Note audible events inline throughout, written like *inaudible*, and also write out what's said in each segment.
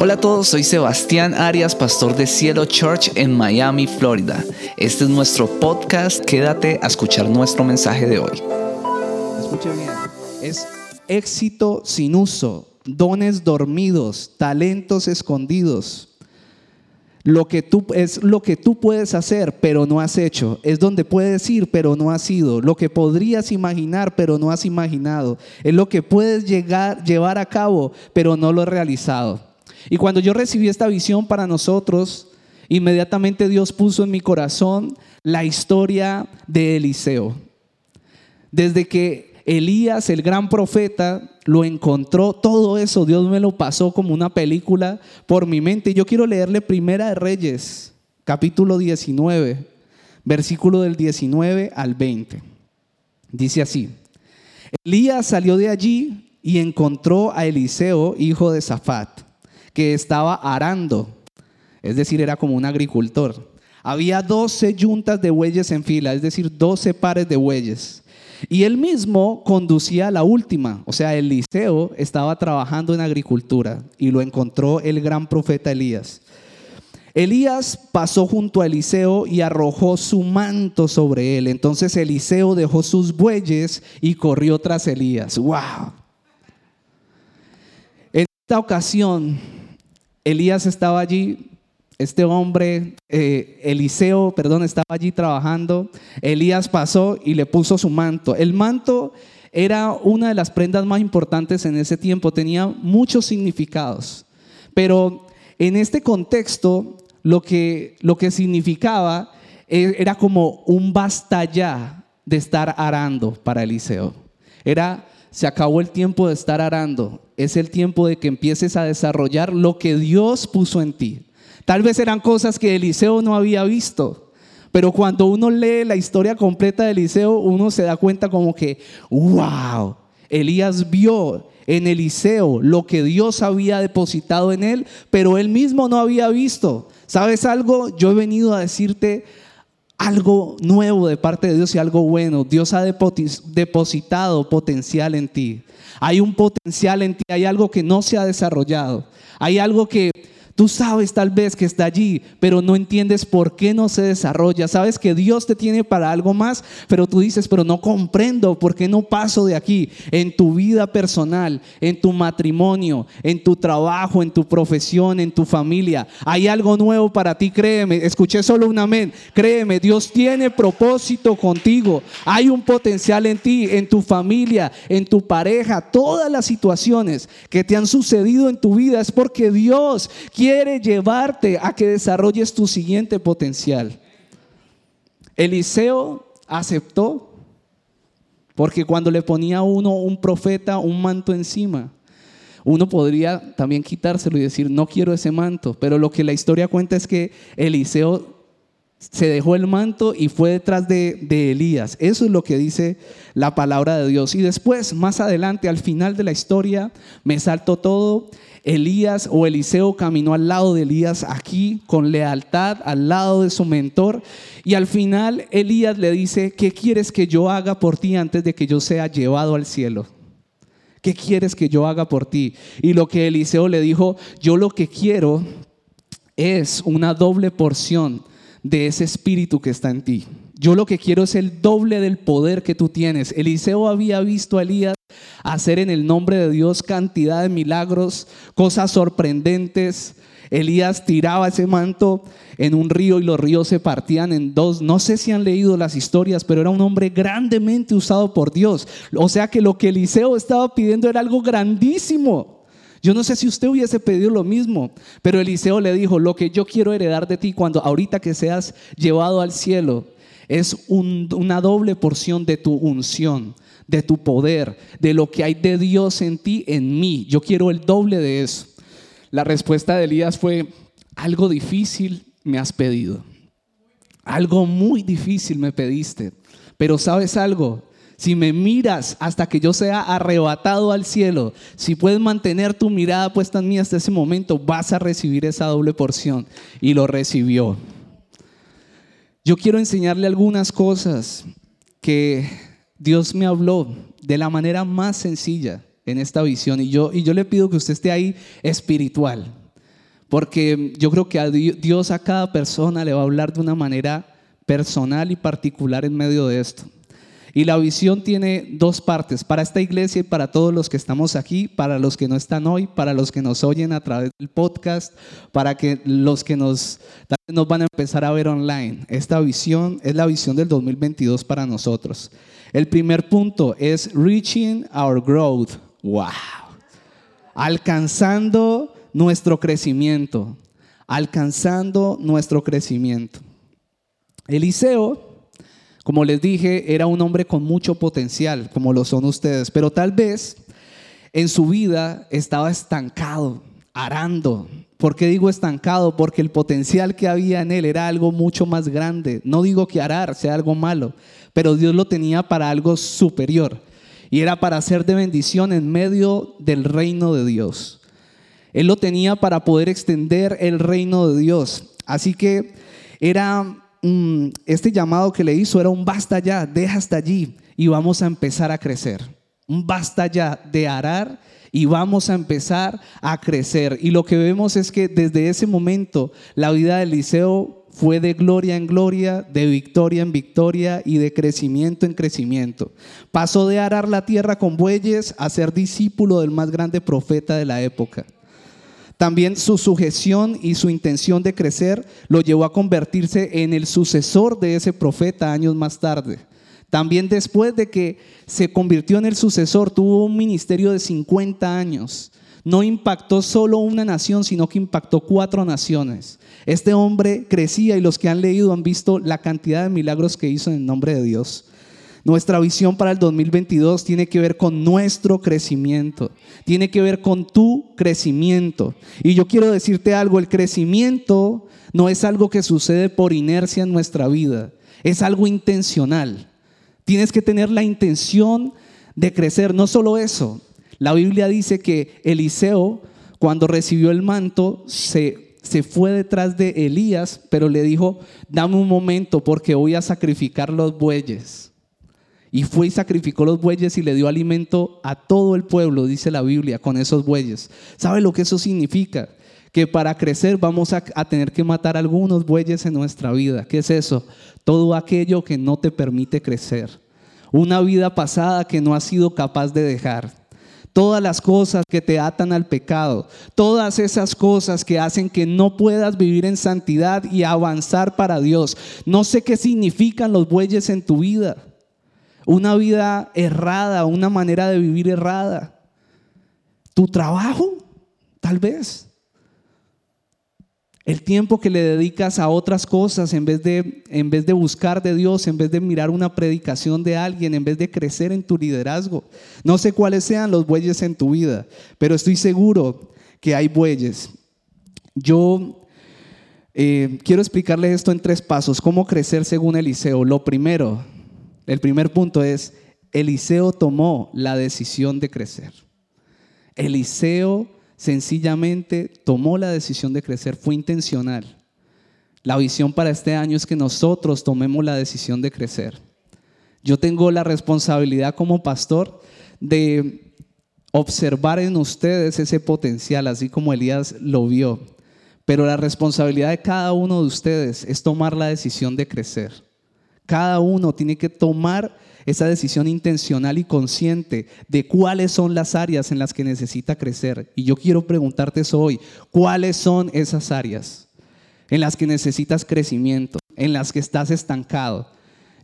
Hola a todos, soy Sebastián Arias, pastor de Cielo Church en Miami, Florida. Este es nuestro podcast. Quédate a escuchar nuestro mensaje de hoy. Escuche bien. Es éxito sin uso, dones dormidos, talentos escondidos. Lo que tú es lo que tú puedes hacer, pero no has hecho. Es donde puedes ir, pero no has ido. Lo que podrías imaginar, pero no has imaginado. Es lo que puedes llegar llevar a cabo, pero no lo has realizado. Y cuando yo recibí esta visión para nosotros, inmediatamente Dios puso en mi corazón la historia de Eliseo. Desde que Elías, el gran profeta, lo encontró, todo eso Dios me lo pasó como una película por mi mente. Yo quiero leerle Primera de Reyes, capítulo 19, versículo del 19 al 20. Dice así, Elías salió de allí y encontró a Eliseo, hijo de Safat que estaba arando, es decir, era como un agricultor. Había 12 yuntas de bueyes en fila, es decir, 12 pares de bueyes. Y él mismo conducía la última, o sea, Eliseo estaba trabajando en agricultura y lo encontró el gran profeta Elías. Elías pasó junto a Eliseo y arrojó su manto sobre él. Entonces Eliseo dejó sus bueyes y corrió tras Elías. ¡Wow! En esta ocasión, Elías estaba allí, este hombre, eh, Eliseo, perdón, estaba allí trabajando. Elías pasó y le puso su manto. El manto era una de las prendas más importantes en ese tiempo, tenía muchos significados. Pero en este contexto, lo que, lo que significaba e, era como un basta ya de estar arando para Eliseo. Era se acabó el tiempo de estar arando. Es el tiempo de que empieces a desarrollar lo que Dios puso en ti. Tal vez eran cosas que Eliseo no había visto. Pero cuando uno lee la historia completa de Eliseo, uno se da cuenta como que, wow, Elías vio en Eliseo lo que Dios había depositado en él, pero él mismo no había visto. ¿Sabes algo? Yo he venido a decirte algo nuevo de parte de Dios y algo bueno. Dios ha depositado potencial en ti. Hay un potencial en ti, hay algo que no se ha desarrollado. Hay algo que Tú sabes tal vez que está allí, pero no entiendes por qué no se desarrolla. Sabes que Dios te tiene para algo más, pero tú dices, pero no comprendo por qué no paso de aquí. En tu vida personal, en tu matrimonio, en tu trabajo, en tu profesión, en tu familia. Hay algo nuevo para ti, créeme. Escuché solo un amén. Créeme, Dios tiene propósito contigo. Hay un potencial en ti, en tu familia, en tu pareja. Todas las situaciones que te han sucedido en tu vida es porque Dios quiere quiere llevarte a que desarrolles tu siguiente potencial. Eliseo aceptó, porque cuando le ponía a uno un profeta un manto encima, uno podría también quitárselo y decir, no quiero ese manto, pero lo que la historia cuenta es que Eliseo se dejó el manto y fue detrás de, de, Elías. Eso es lo que dice la palabra de Dios. Y después, más adelante, al final de la historia, me salto todo. Elías o Eliseo caminó al lado de Elías aquí con lealtad, al lado de su mentor. Y al final Elías le dice, ¿qué quieres que yo haga por ti antes de que yo sea llevado al cielo? ¿Qué quieres que yo haga por ti? Y lo que Eliseo le dijo, yo lo que quiero es una doble porción de ese espíritu que está en ti. Yo lo que quiero es el doble del poder que tú tienes. Eliseo había visto a Elías hacer en el nombre de Dios cantidad de milagros, cosas sorprendentes. Elías tiraba ese manto en un río y los ríos se partían en dos. No sé si han leído las historias, pero era un hombre grandemente usado por Dios. O sea que lo que Eliseo estaba pidiendo era algo grandísimo. Yo no sé si usted hubiese pedido lo mismo, pero Eliseo le dijo, lo que yo quiero heredar de ti cuando ahorita que seas llevado al cielo es una doble porción de tu unción, de tu poder, de lo que hay de Dios en ti, en mí. Yo quiero el doble de eso. La respuesta de Elías fue, algo difícil me has pedido. Algo muy difícil me pediste. Pero sabes algo, si me miras hasta que yo sea arrebatado al cielo, si puedes mantener tu mirada puesta en mí hasta ese momento, vas a recibir esa doble porción. Y lo recibió. Yo quiero enseñarle algunas cosas que Dios me habló de la manera más sencilla en esta visión. Y yo, y yo le pido que usted esté ahí espiritual. Porque yo creo que a Dios a cada persona le va a hablar de una manera personal y particular en medio de esto. Y la visión tiene dos partes, para esta iglesia y para todos los que estamos aquí, para los que no están hoy, para los que nos oyen a través del podcast, para que los que nos, nos van a empezar a ver online. Esta visión es la visión del 2022 para nosotros. El primer punto es reaching our growth. Wow. Alcanzando nuestro crecimiento. Alcanzando nuestro crecimiento. Eliseo, como les dije, era un hombre con mucho potencial, como lo son ustedes, pero tal vez en su vida estaba estancado, arando. ¿Por qué digo estancado? Porque el potencial que había en él era algo mucho más grande. No digo que arar sea algo malo, pero Dios lo tenía para algo superior. Y era para ser de bendición en medio del reino de Dios. Él lo tenía para poder extender el reino de Dios. Así que era este llamado que le hizo era un basta ya, deja hasta allí y vamos a empezar a crecer. Un basta ya de arar y vamos a empezar a crecer. Y lo que vemos es que desde ese momento la vida de Eliseo fue de gloria en gloria, de victoria en victoria y de crecimiento en crecimiento. Pasó de arar la tierra con bueyes a ser discípulo del más grande profeta de la época. También su sujeción y su intención de crecer lo llevó a convertirse en el sucesor de ese profeta años más tarde. También después de que se convirtió en el sucesor, tuvo un ministerio de 50 años. No impactó solo una nación, sino que impactó cuatro naciones. Este hombre crecía y los que han leído han visto la cantidad de milagros que hizo en el nombre de Dios. Nuestra visión para el 2022 tiene que ver con nuestro crecimiento, tiene que ver con tu crecimiento. Y yo quiero decirte algo, el crecimiento no es algo que sucede por inercia en nuestra vida, es algo intencional. Tienes que tener la intención de crecer, no solo eso. La Biblia dice que Eliseo, cuando recibió el manto, se, se fue detrás de Elías, pero le dijo, dame un momento porque voy a sacrificar los bueyes. Y fue y sacrificó los bueyes y le dio alimento a todo el pueblo, dice la Biblia, con esos bueyes. ¿Sabe lo que eso significa? Que para crecer vamos a, tener que matar algunos bueyes en nuestra vida. ¿Qué es eso? Todo aquello que no te permite crecer. Una vida pasada que no has sido capaz de dejar. Todas las cosas que te atan al pecado. Todas esas cosas que hacen que no puedas vivir en santidad y avanzar para Dios. No sé qué significan los bueyes en tu vida una vida errada, una manera de vivir errada. Tu trabajo, tal vez. El tiempo que le dedicas a otras cosas en vez, de, en vez de buscar de Dios, en vez de mirar una predicación de alguien, en vez de crecer en tu liderazgo. No sé cuáles sean los bueyes en tu vida, pero estoy seguro que hay bueyes. Yo eh, quiero explicarles esto en tres pasos. ¿Cómo crecer según Eliseo? Lo primero, el primer punto es, Eliseo tomó la decisión de crecer. Eliseo sencillamente tomó la decisión de crecer, fue intencional. La visión para este año es que nosotros tomemos la decisión de crecer. Yo tengo la responsabilidad como pastor de observar en ustedes ese potencial, así como Elías lo vio. Pero la responsabilidad de cada uno de ustedes es tomar la decisión de crecer. Cada uno tiene que tomar esa decisión intencional y consciente de cuáles son las áreas en las que necesita crecer. Y yo quiero preguntarte eso hoy, ¿cuáles son esas áreas en las que necesitas crecimiento, en las que estás estancado?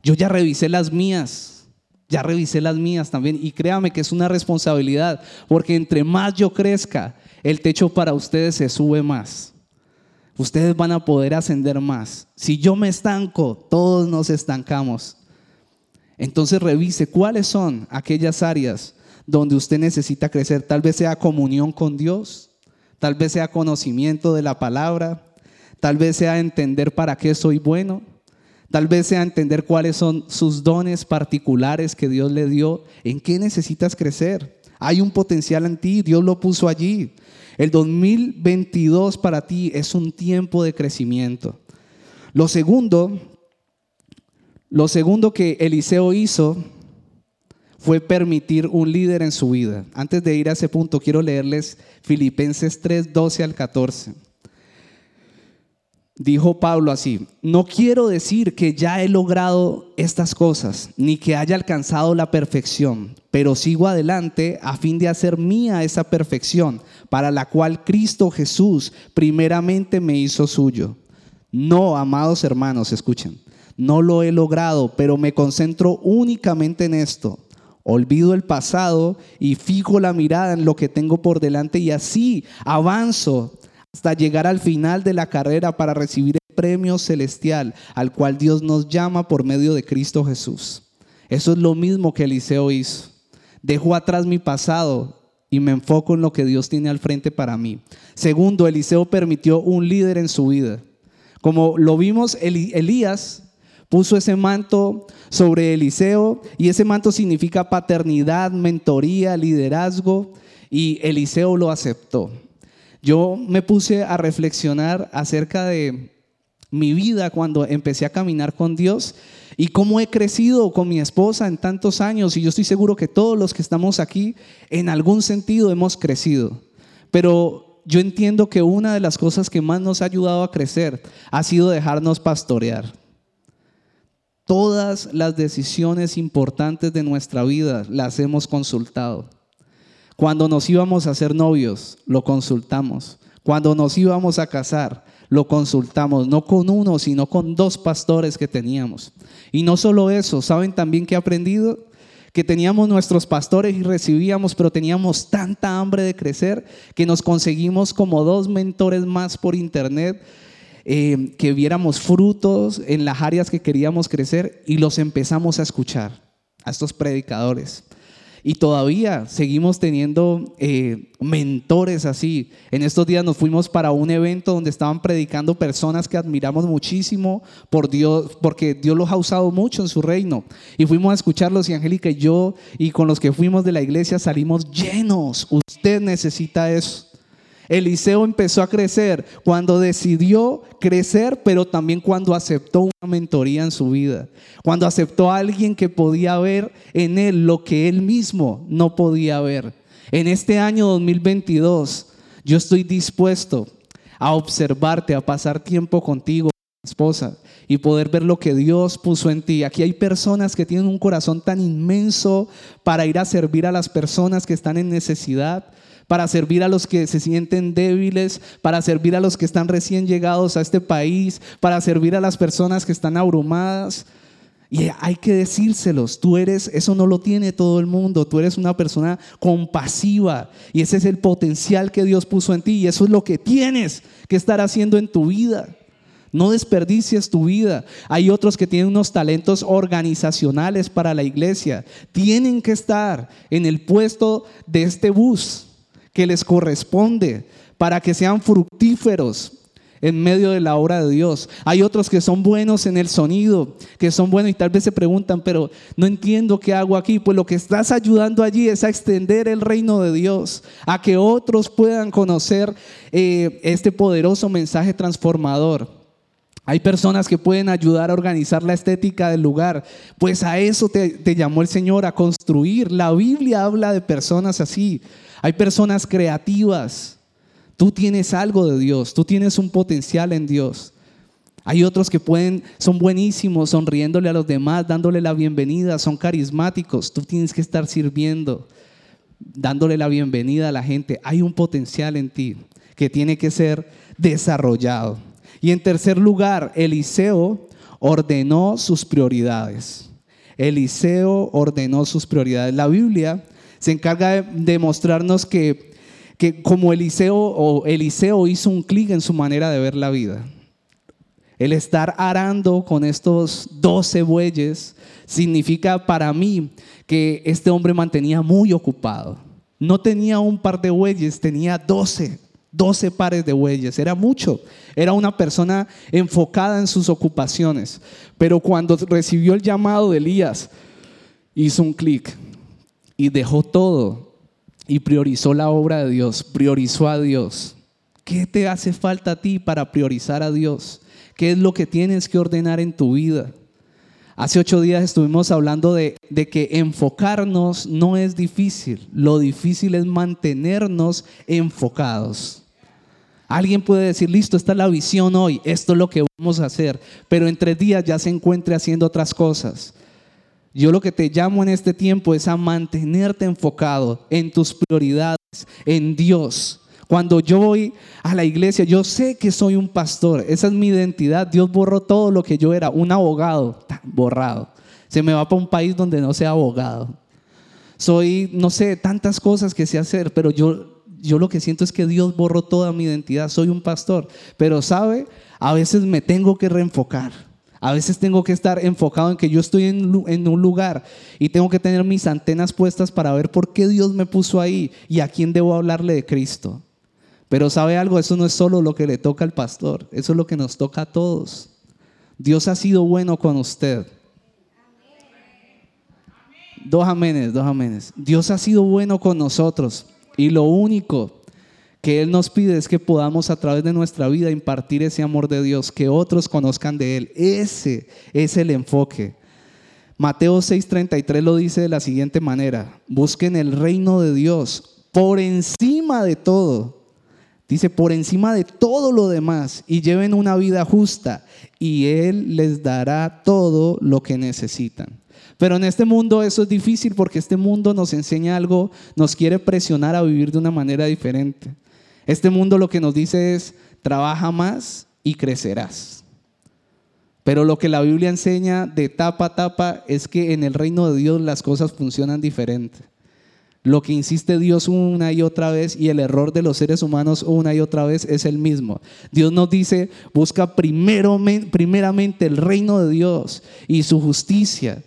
Yo ya revisé las mías, ya revisé las mías también y créame que es una responsabilidad, porque entre más yo crezca, el techo para ustedes se sube más ustedes van a poder ascender más. Si yo me estanco, todos nos estancamos. Entonces revise cuáles son aquellas áreas donde usted necesita crecer. Tal vez sea comunión con Dios, tal vez sea conocimiento de la palabra, tal vez sea entender para qué soy bueno, tal vez sea entender cuáles son sus dones particulares que Dios le dio, en qué necesitas crecer. Hay un potencial en ti, Dios lo puso allí. El 2022 para ti es un tiempo de crecimiento. Lo segundo, lo segundo que Eliseo hizo fue permitir un líder en su vida. Antes de ir a ese punto, quiero leerles Filipenses 3, 12 al 14. dijo Pablo así, no quiero decir que ya he logrado estas cosas, ni que haya alcanzado la perfección, pero sigo adelante a fin de hacer mía esa perfección, para la cual Cristo Jesús primeramente me hizo suyo. No, amados hermanos, escuchen, no lo he logrado, pero me concentro únicamente en esto. Olvido el pasado y fijo la mirada en lo que tengo por delante y así avanzo hasta llegar al final de la carrera para recibir el premio celestial al cual Dios nos llama por medio de Cristo Jesús. Eso es lo mismo que Eliseo hizo. Dejo atrás mi pasado y me enfoco en lo que Dios tiene al frente para mí. Segundo, Eliseo permitió un líder en su vida. Como lo vimos, Elías puso ese manto sobre Eliseo y ese manto significa paternidad, mentoría, liderazgo y Eliseo lo aceptó yo me puse a reflexionar acerca de mi vida cuando empecé a caminar con Dios y cómo he crecido con mi esposa en tantos años. Y yo estoy seguro que todos los que estamos aquí, en algún sentido, hemos crecido. Pero yo entiendo que una de las cosas que más nos ha ayudado a crecer ha sido dejarnos pastorear. Todas las decisiones importantes de nuestra vida las hemos consultado. Cuando nos íbamos a hacer novios, lo consultamos. Cuando nos íbamos a casar, lo consultamos, no con uno, sino con dos pastores que teníamos. Y no solo eso, ¿saben también que he aprendido? Que teníamos nuestros pastores y recibíamos, pero teníamos tanta hambre de crecer que nos conseguimos como dos mentores más por internet, eh, que viéramos frutos en las áreas que queríamos crecer y los empezamos a escuchar, a estos predicadores. Y todavía seguimos teniendo eh, mentores así. En estos días nos fuimos para un evento donde estaban predicando personas que admiramos muchísimo por Dios, porque Dios los ha usado mucho en su reino. Y fuimos a escucharlos y Angélica y yo y con los que fuimos de la iglesia salimos llenos. Usted necesita eso. Eliseo empezó a crecer cuando decidió crecer, pero también cuando aceptó una mentoría en su vida, cuando aceptó a alguien que podía ver en él lo que él mismo no podía ver. En este año 2022, yo estoy dispuesto a observarte, a pasar tiempo contigo, esposa, y poder ver lo que Dios puso en ti. Aquí hay personas que tienen un corazón tan inmenso para ir a servir a las personas que están en necesidad para servir a los que se sienten débiles, para servir a los que están recién llegados a este país, para servir a las personas que están abrumadas. Y hay que decírselos, tú eres, eso no lo tiene todo el mundo, tú eres una persona compasiva y ese es el potencial que Dios puso en ti y eso es lo que tienes que estar haciendo en tu vida. No desperdicies tu vida. Hay otros que tienen unos talentos organizacionales para la iglesia. Tienen que estar en el puesto de este bus que les corresponde para que sean fructíferos en medio de la obra de Dios. Hay otros que son buenos en el sonido, que son buenos y tal vez se preguntan, pero no entiendo qué hago aquí. Pues lo que estás ayudando allí es a extender el reino de Dios, a que otros puedan conocer eh, este poderoso mensaje transformador. Hay personas que pueden ayudar a organizar la estética del lugar. Pues a eso te, llamó el Señor, a construir. La Biblia habla de personas así. Hay personas creativas. Tú tienes algo de Dios, tú tienes un potencial en Dios. Hay otros que pueden, son buenísimos, sonriéndole a los demás, dándole la bienvenida, son carismáticos. Tú tienes que estar sirviendo, dándole la bienvenida a la gente. Hay un potencial en ti que tiene que ser desarrollado. Y en tercer lugar, Eliseo ordenó sus prioridades. Eliseo ordenó sus prioridades. La Biblia se encarga de, mostrarnos que, que como Eliseo o Eliseo hizo un clic en su manera de ver la vida. El estar arando con estos doce bueyes significa para mí que este hombre mantenía muy ocupado. No tenía un par de bueyes, tenía doce, doce pares de bueyes. Era mucho. Era una persona enfocada en sus ocupaciones. Pero cuando recibió el llamado de Elías, hizo un clic y dejó todo y priorizó la obra de Dios, priorizó a Dios. ¿Qué te hace falta a ti para priorizar a Dios? ¿Qué es lo que tienes que ordenar en tu vida? Hace ocho días estuvimos hablando de, de, que enfocarnos no es difícil, lo difícil es mantenernos enfocados. Alguien puede decir, listo, esta es la visión hoy, esto es lo que vamos a hacer, pero en tres días ya se encuentre haciendo otras cosas. Yo lo que te llamo en este tiempo es a mantenerte enfocado en tus prioridades, en Dios. Cuando yo voy a la iglesia, yo sé que soy un pastor, esa es mi identidad. Dios borró todo lo que yo era, un abogado, borrado. Se me va para un país donde no sea abogado. Soy, no sé, tantas cosas que sé hacer, pero yo, yo lo que siento es que Dios borró toda mi identidad. Soy un pastor, pero sabe, a veces me tengo que reenfocar. A veces tengo que estar enfocado en que yo estoy en, en, un lugar y tengo que tener mis antenas puestas para ver por qué Dios me puso ahí y a quién debo hablarle de Cristo. Pero sabe algo, eso no es solo lo que le toca al pastor, eso es lo que nos toca a todos. Dios ha sido bueno con usted. Dos amenes, dos amenes. Dios ha sido bueno con nosotros y lo único que Él nos pide es que podamos a través de nuestra vida impartir ese amor de Dios, que otros conozcan de Él. Ese es el enfoque. Mateo 6:33 lo dice de la siguiente manera, busquen el reino de Dios por encima de todo. Dice, por encima de todo lo demás y lleven una vida justa y Él les dará todo lo que necesitan. Pero en este mundo eso es difícil porque este mundo nos enseña algo, nos quiere presionar a vivir de una manera diferente. Este mundo lo que nos dice es, trabaja más y crecerás. Pero lo que la Biblia enseña de tapa a tapa es que en el reino de Dios las cosas funcionan diferente. Lo que insiste Dios una y otra vez y el error de los seres humanos una y otra vez es el mismo. Dios nos dice, busca primero, primeramente el reino de Dios y su justicia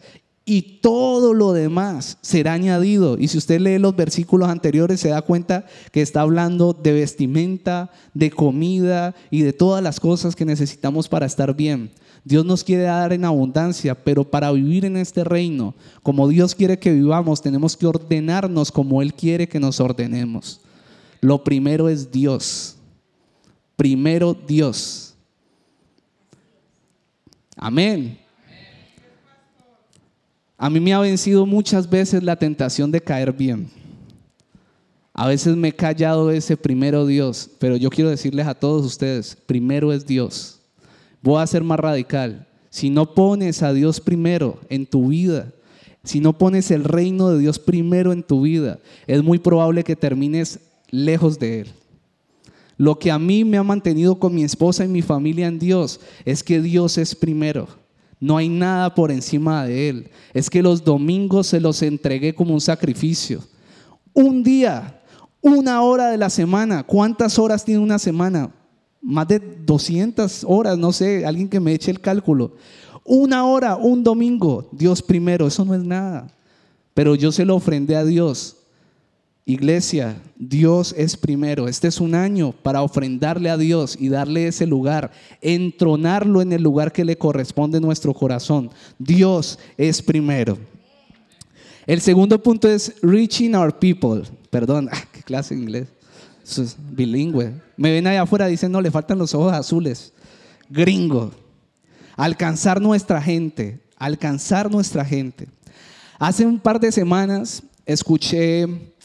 y todo lo demás será añadido. Y si usted lee los versículos anteriores, se da cuenta que está hablando de vestimenta, de comida y de todas las cosas que necesitamos para estar bien. Dios nos quiere dar en abundancia, pero para vivir en este reino, como Dios quiere que vivamos, tenemos que ordenarnos como Él quiere que nos ordenemos. Lo primero es Dios. Primero Dios. Amén. A mí me ha vencido muchas veces la tentación de caer bien. A veces me he callado ese primero Dios, pero yo quiero decirles a todos ustedes, primero es Dios. Voy a ser más radical. Si no pones a Dios primero en tu vida, si no pones el reino de Dios primero en tu vida, es muy probable que termines lejos de Él. Lo que a mí me ha mantenido con mi esposa y mi familia en Dios es que Dios es primero. No hay nada por encima de Él. Es que los domingos se los entregué como un sacrificio. Un día, una hora de la semana. ¿Cuántas horas tiene una semana? Más de 200 horas, no sé, alguien que me eche el cálculo. Una hora, un domingo, Dios primero, eso no es nada. Pero yo se lo ofrendé a Dios Iglesia, Dios es primero. Este es un año para ofrendarle a Dios y darle ese lugar, entronarlo en el lugar que le corresponde en nuestro corazón. Dios es primero. El segundo punto es reaching our people. Perdón, *laughs* qué clase en inglés. Eso es bilingüe. Me ven allá afuera dicen, no, le faltan los ojos azules. Gringo. Alcanzar nuestra gente. Alcanzar nuestra gente. Hace un par de semanas escuché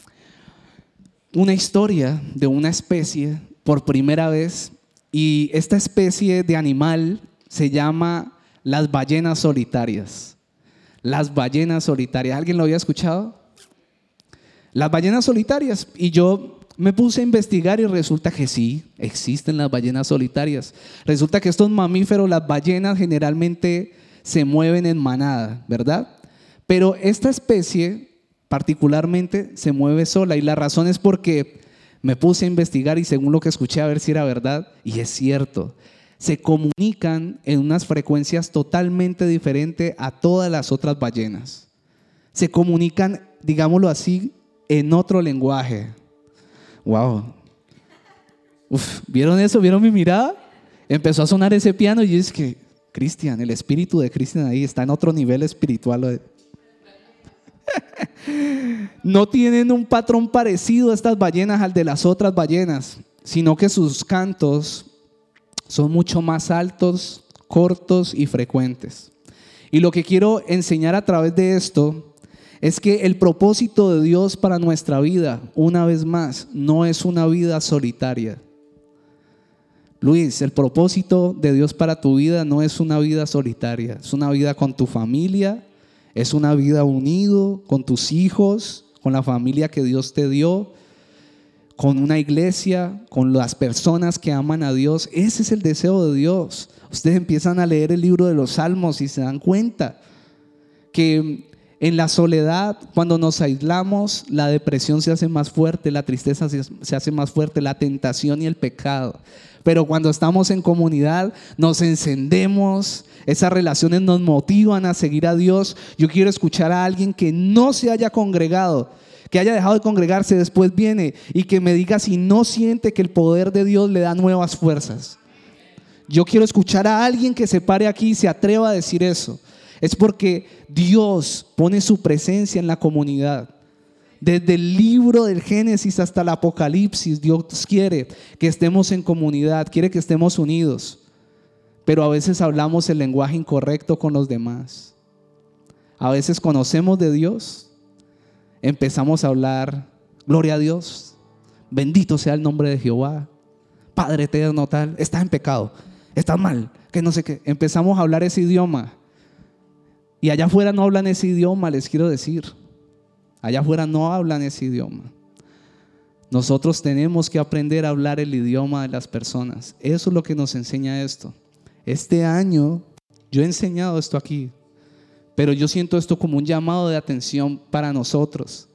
una historia de una especie por primera vez y esta especie de animal se llama las ballenas solitarias. Las ballenas solitarias. ¿Alguien lo había escuchado? Las ballenas solitarias. Y yo me puse a investigar y resulta que sí, existen las ballenas solitarias. Resulta que estos mamíferos, las ballenas generalmente se mueven en manada, ¿verdad? Pero esta especie particularmente se mueve sola y la razón es porque me puse a investigar y según lo que escuché a ver si era verdad, y es cierto, se comunican en unas frecuencias totalmente diferentes a todas las otras ballenas. Se comunican, digámoslo así, en otro lenguaje. Wow. ¿Vieron eso? ¿Vieron mi mirada? Empezó a sonar ese piano y es que, Cristian, el espíritu de Cristian ahí está en otro nivel espiritual. No tienen un patrón parecido a estas ballenas al de las otras ballenas, sino que sus cantos son mucho más altos, cortos y frecuentes. Y lo que quiero enseñar a través de esto es que el propósito de Dios para nuestra vida, una vez más, no es una vida solitaria. Luis, el propósito de Dios para tu vida no es una vida solitaria, es una vida con tu familia, es una vida unido con tus hijos, con la familia que Dios te dio, con una iglesia, con las personas que aman a Dios. Ese es el deseo de Dios. Ustedes empiezan a leer el libro de los Salmos y se dan cuenta que en la soledad, cuando nos aislamos, la depresión se hace más fuerte, la tristeza se hace más fuerte, la tentación y el pecado. Pero cuando estamos en comunidad, nos encendemos, esas relaciones nos motivan a seguir a Dios. Yo quiero escuchar a alguien que no se haya congregado, que haya dejado de congregarse, después viene y que me diga si no siente que el poder de Dios le da nuevas fuerzas. Yo quiero escuchar a alguien que se pare aquí y se atreva a decir eso. Es porque Dios pone su presencia en la comunidad. Desde el libro del Génesis hasta el Apocalipsis, Dios quiere que estemos en comunidad, quiere que estemos unidos. Pero a veces hablamos el lenguaje incorrecto con los demás. A veces conocemos de Dios, empezamos a hablar, gloria a Dios, bendito sea el nombre de Jehová, Padre eterno tal, estás en pecado, estás mal, que no sé qué. Empezamos a hablar ese idioma y allá afuera no hablan ese idioma, les quiero decir. Allá afuera no hablan ese idioma. Nosotros tenemos que aprender a hablar el idioma de las personas. Eso es lo que nos enseña esto. Este año yo he enseñado esto aquí, pero yo siento esto como un llamado de atención para nosotros.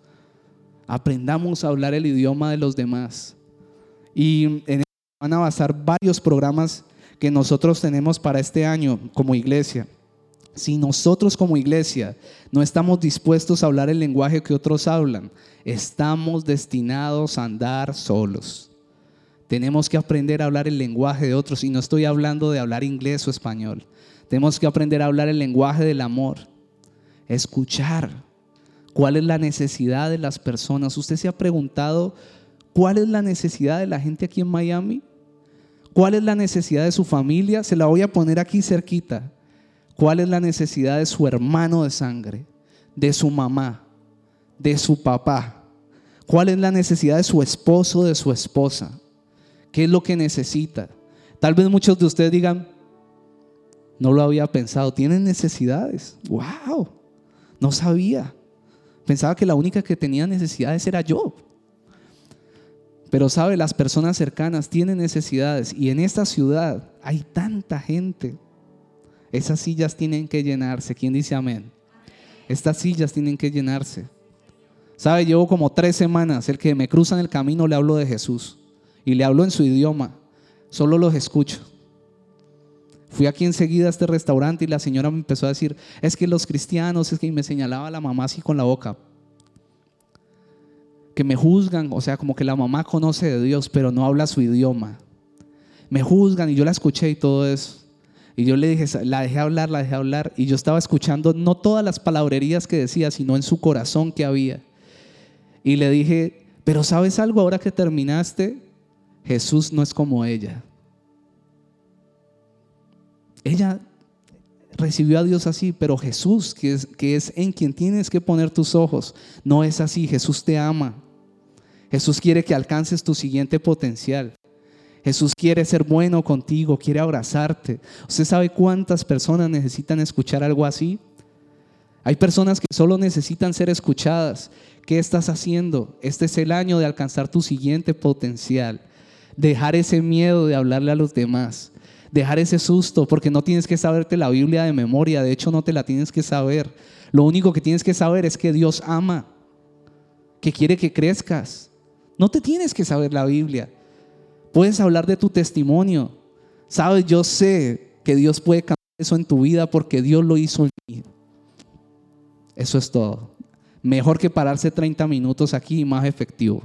Aprendamos a hablar el idioma de los demás. Y en van a basar varios programas que nosotros tenemos para este año como iglesia. Si nosotros como iglesia no estamos dispuestos a hablar el lenguaje que otros hablan, estamos destinados a andar solos. Tenemos que aprender a hablar el lenguaje de otros y no estoy hablando de hablar inglés o español. Tenemos que aprender a hablar el lenguaje del amor. Escuchar cuál es la necesidad de las personas. ¿Usted se ha preguntado cuál es la necesidad de la gente aquí en Miami? ¿Cuál es la necesidad de su familia? Se la voy a poner aquí cerquita. ¿Cuál es la necesidad de su hermano de sangre, de su mamá, de su papá? ¿Cuál es la necesidad de su esposo, de su esposa? ¿Qué es lo que necesita? Tal vez muchos de ustedes digan, no lo había pensado, tienen necesidades. ¡Wow! No sabía. Pensaba que la única que tenía necesidades era yo. Pero sabe, las personas cercanas tienen necesidades y en esta ciudad hay tanta gente esas sillas tienen que llenarse. ¿Quién dice amén? Estas sillas tienen que llenarse. ¿Sabe? Llevo como tres semanas. El que me cruza en el camino le hablo de Jesús. Y le hablo en su idioma. Solo los escucho. Fui aquí enseguida a este restaurante y la señora me empezó a decir, es que los cristianos, es que me señalaba la mamá así con la boca. Que me juzgan, o sea, como que la mamá conoce de Dios, pero no habla su idioma. Me juzgan y yo la escuché y todo eso. Y yo le dije, la dejé hablar, la dejé hablar. Y yo estaba escuchando no todas las palabrerías que decía, sino en su corazón que había. Y le dije, pero ¿sabes algo? Ahora que terminaste, Jesús no es como ella. Ella recibió a Dios así, pero Jesús, que es, que es en quien tienes que poner tus ojos, no es así. Jesús te ama. Jesús quiere que alcances tu siguiente potencial. Jesús quiere ser bueno contigo, quiere abrazarte. ¿Usted sabe cuántas personas necesitan escuchar algo así? Hay personas que solo necesitan ser escuchadas. ¿Qué estás haciendo? Este es el año de alcanzar tu siguiente potencial. Dejar ese miedo de hablarle a los demás. Dejar ese susto porque no tienes que saberte la Biblia de memoria. De hecho, no te la tienes que saber. Lo único que tienes que saber es que Dios ama, que quiere que crezcas. No te tienes que saber la Biblia. Puedes hablar de tu testimonio. Sabes, yo sé que Dios puede cambiar eso en tu vida porque Dios lo hizo en mí. Eso es todo. Mejor que pararse 30 minutos aquí y más efectivo.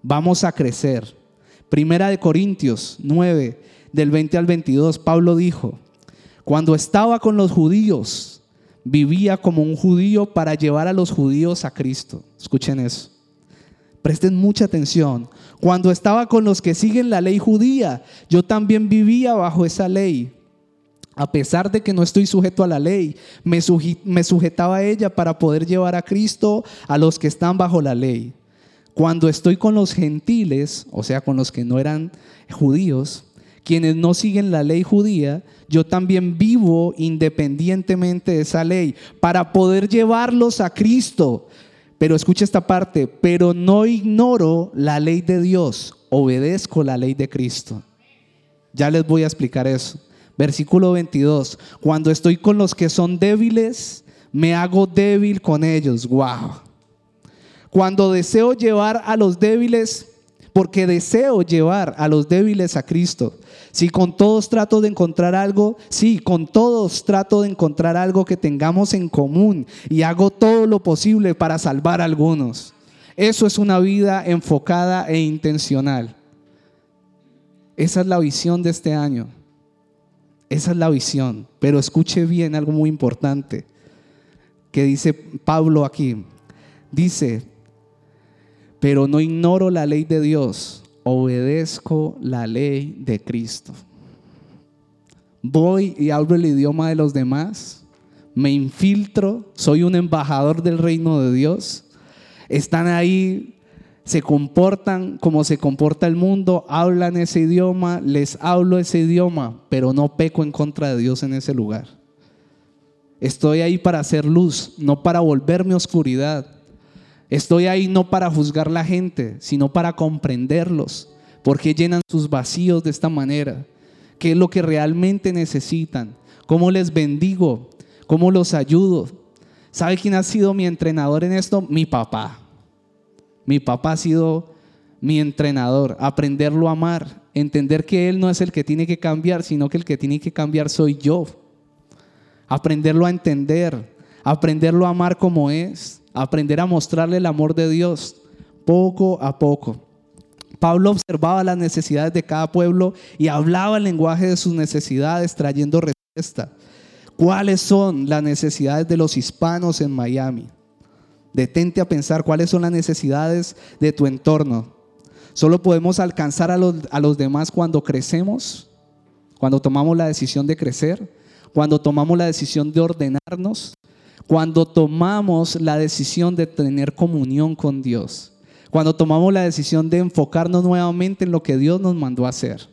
Vamos a crecer. Primera de Corintios 9, del 20 al 22, Pablo dijo, cuando estaba con los judíos, vivía como un judío para llevar a los judíos a Cristo. Escuchen eso. Presten mucha atención. Cuando estaba con los que siguen la ley judía, yo también vivía bajo esa ley. A pesar de que no estoy sujeto a la ley, me, sujetaba a ella para poder llevar a Cristo a los que están bajo la ley. Cuando estoy con los gentiles, o sea, con los que no eran judíos, quienes no siguen la ley judía, yo también vivo independientemente de esa ley para poder llevarlos a Cristo. Pero escucha esta parte, pero no ignoro la ley de Dios, obedezco la ley de Cristo. Ya les voy a explicar eso. Versículo 22, cuando estoy con los que son débiles, me hago débil con ellos. Wow. Cuando deseo llevar a los débiles, porque deseo llevar a los débiles a Cristo. Si con todos trato de encontrar algo, sí, con todos trato de encontrar algo que tengamos en común y hago todo lo posible para salvar a algunos. Eso es una vida enfocada e intencional. Esa es la visión de este año. Esa es la visión. Pero escuche bien algo muy importante que dice Pablo aquí. Dice, pero no ignoro la ley de Dios, obedezco la ley de Cristo. Voy y hablo el idioma de los demás, me infiltro, soy un embajador del reino de Dios. Están ahí, se comportan como se comporta el mundo, hablan ese idioma, les hablo ese idioma, pero no peco en contra de Dios en ese lugar. Estoy ahí para hacer luz, no para volverme oscuridad. Estoy ahí no para juzgar la gente, sino para comprenderlos. ¿Por qué llenan sus vacíos de esta manera? ¿Qué es lo que realmente necesitan? ¿Cómo les bendigo? ¿Cómo los ayudo? ¿Sabe quién ha sido mi entrenador en esto? Mi papá. Mi papá ha sido mi entrenador. Aprenderlo a amar. Entender que Él no es el que tiene que cambiar, sino que el que tiene que cambiar soy yo. Aprenderlo a entender. Aprenderlo a amar como es aprender a mostrarle el amor de Dios poco a poco. Pablo observaba las necesidades de cada pueblo y hablaba el lenguaje de sus necesidades trayendo respuesta. ¿Cuáles son las necesidades de los hispanos en Miami? Detente a pensar cuáles son las necesidades de tu entorno. Solo podemos alcanzar a los, a los demás cuando crecemos, cuando tomamos la decisión de crecer, cuando tomamos la decisión de ordenarnos, cuando tomamos la decisión de tener comunión con Dios, cuando tomamos la decisión de enfocarnos nuevamente en lo que Dios nos mandó a hacer.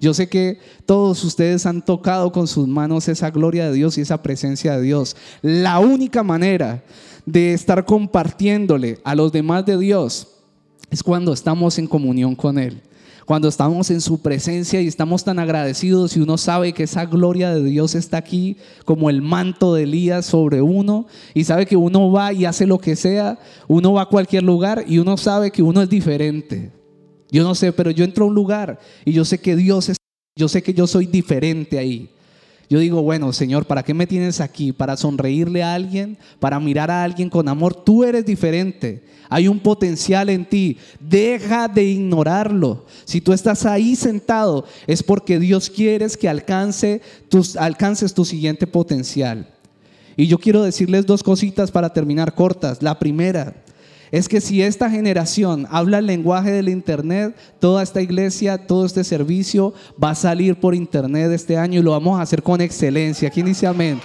Yo sé que todos ustedes han tocado con sus manos esa gloria de Dios y esa presencia de Dios. La única manera de estar compartiéndole a los demás de Dios es cuando estamos en comunión con Él cuando estamos en su presencia y estamos tan agradecidos y uno sabe que esa gloria de Dios está aquí como el manto de Elías sobre uno y sabe que uno va y hace lo que sea, uno va a cualquier lugar y uno sabe que uno es diferente. Yo no sé, pero yo entro a un lugar y yo sé que Dios es, yo sé que yo soy diferente ahí. Yo digo, bueno, Señor, ¿para qué me tienes aquí? ¿Para sonreírle a alguien? ¿Para mirar a alguien con amor? Tú eres diferente. Hay un potencial en ti. Deja de ignorarlo. Si tú estás ahí sentado, es porque Dios quiere que alcance tus, alcances tu siguiente potencial. Y yo quiero decirles dos cositas para terminar cortas. La primera, es que si esta generación habla el lenguaje del Internet, toda esta iglesia, todo este servicio va a salir por Internet este año y lo vamos a hacer con excelencia. ¿Quién dice amén?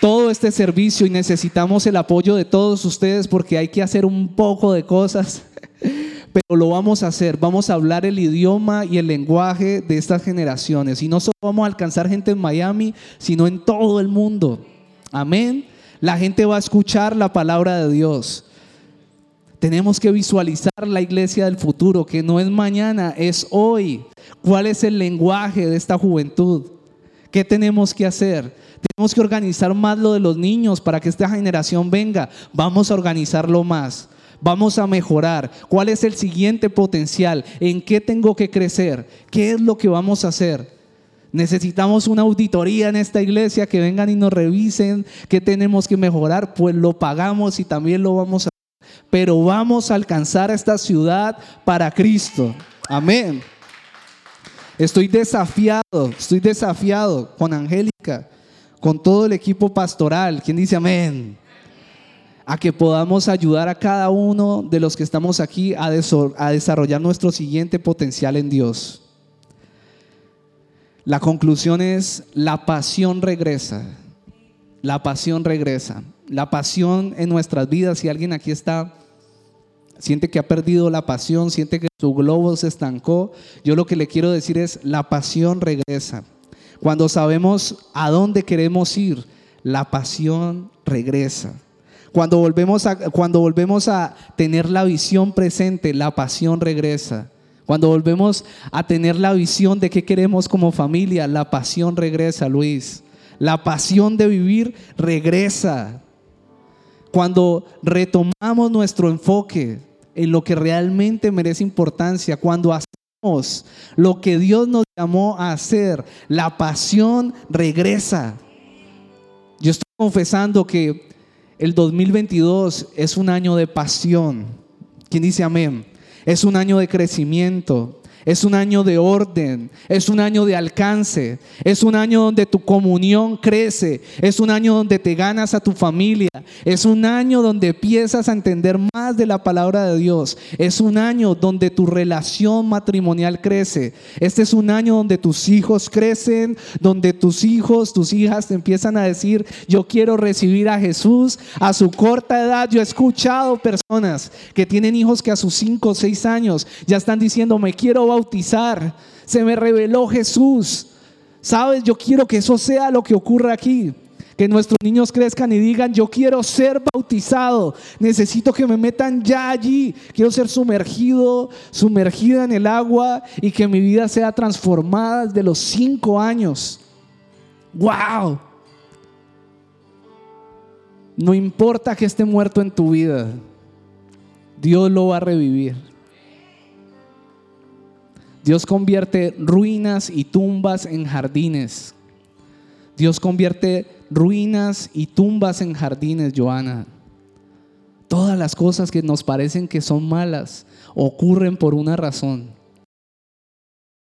Todo este servicio y necesitamos el apoyo de todos ustedes porque hay que hacer un poco de cosas, *laughs* pero lo vamos a hacer. Vamos a hablar el idioma y el lenguaje de estas generaciones. Y no solo vamos a alcanzar gente en Miami, sino en todo el mundo. Amén. La gente va a escuchar la palabra de Dios. Tenemos que visualizar la iglesia del futuro, que no es mañana, es hoy. ¿Cuál es el lenguaje de esta juventud? ¿Qué tenemos que hacer? Tenemos que organizar más lo de los niños para que esta generación venga. Vamos a organizarlo más. Vamos a mejorar. ¿Cuál es el siguiente potencial? ¿En qué tengo que crecer? ¿Qué es lo que vamos a hacer? Necesitamos una auditoría en esta iglesia que vengan y nos revisen qué tenemos que mejorar, pues lo pagamos y también lo vamos a. Pero vamos a alcanzar esta ciudad para Cristo. Amén. Estoy desafiado, estoy desafiado con Angélica, con todo el equipo pastoral. ¿Quién dice amén? A que podamos ayudar a cada uno de los que estamos aquí a desarrollar nuestro siguiente potencial en Dios. La conclusión es, la pasión regresa. La pasión regresa. La pasión en nuestras vidas, si alguien aquí está siente que ha perdido la pasión, siente que su globo se estancó, yo lo que le quiero decir es, la pasión regresa. Cuando sabemos a dónde queremos ir, la pasión regresa. Cuando volvemos a, cuando volvemos a tener la visión presente, la pasión regresa. Cuando volvemos a tener la visión de qué queremos como familia, la pasión regresa, Luis. La pasión de vivir regresa. Cuando retomamos nuestro enfoque en lo que realmente merece importancia, cuando hacemos lo que Dios nos llamó a hacer, la pasión regresa. Yo estoy confesando que el 2022 es un año de pasión. ¿Quién dice amén? Es un año de crecimiento. Es un año de orden, es un año de alcance, es un año donde tu comunión crece, es un año donde te ganas a tu familia, es un año donde empiezas a entender más de la palabra de Dios, es un año donde tu relación matrimonial crece, este es un año donde tus hijos crecen, donde tus hijos, tus hijas te empiezan a decir, yo quiero recibir a Jesús a su corta edad. Yo he escuchado personas que tienen hijos que a sus 5 o 6 años ya están diciendo, me quiero bautizar, se me reveló Jesús. Sabes, yo quiero que eso sea lo que ocurra aquí. Que nuestros niños crezcan y digan, yo quiero ser bautizado, necesito que me metan ya allí, quiero ser sumergido, sumergida en el agua y que mi vida sea transformada desde los cinco años. ¡Wow! No importa que esté muerto en tu vida, Dios lo va a revivir. Dios convierte ruinas y tumbas en jardines. Dios convierte ruinas y tumbas en jardines, Joana. Todas las cosas que nos parecen que son malas ocurren por una razón.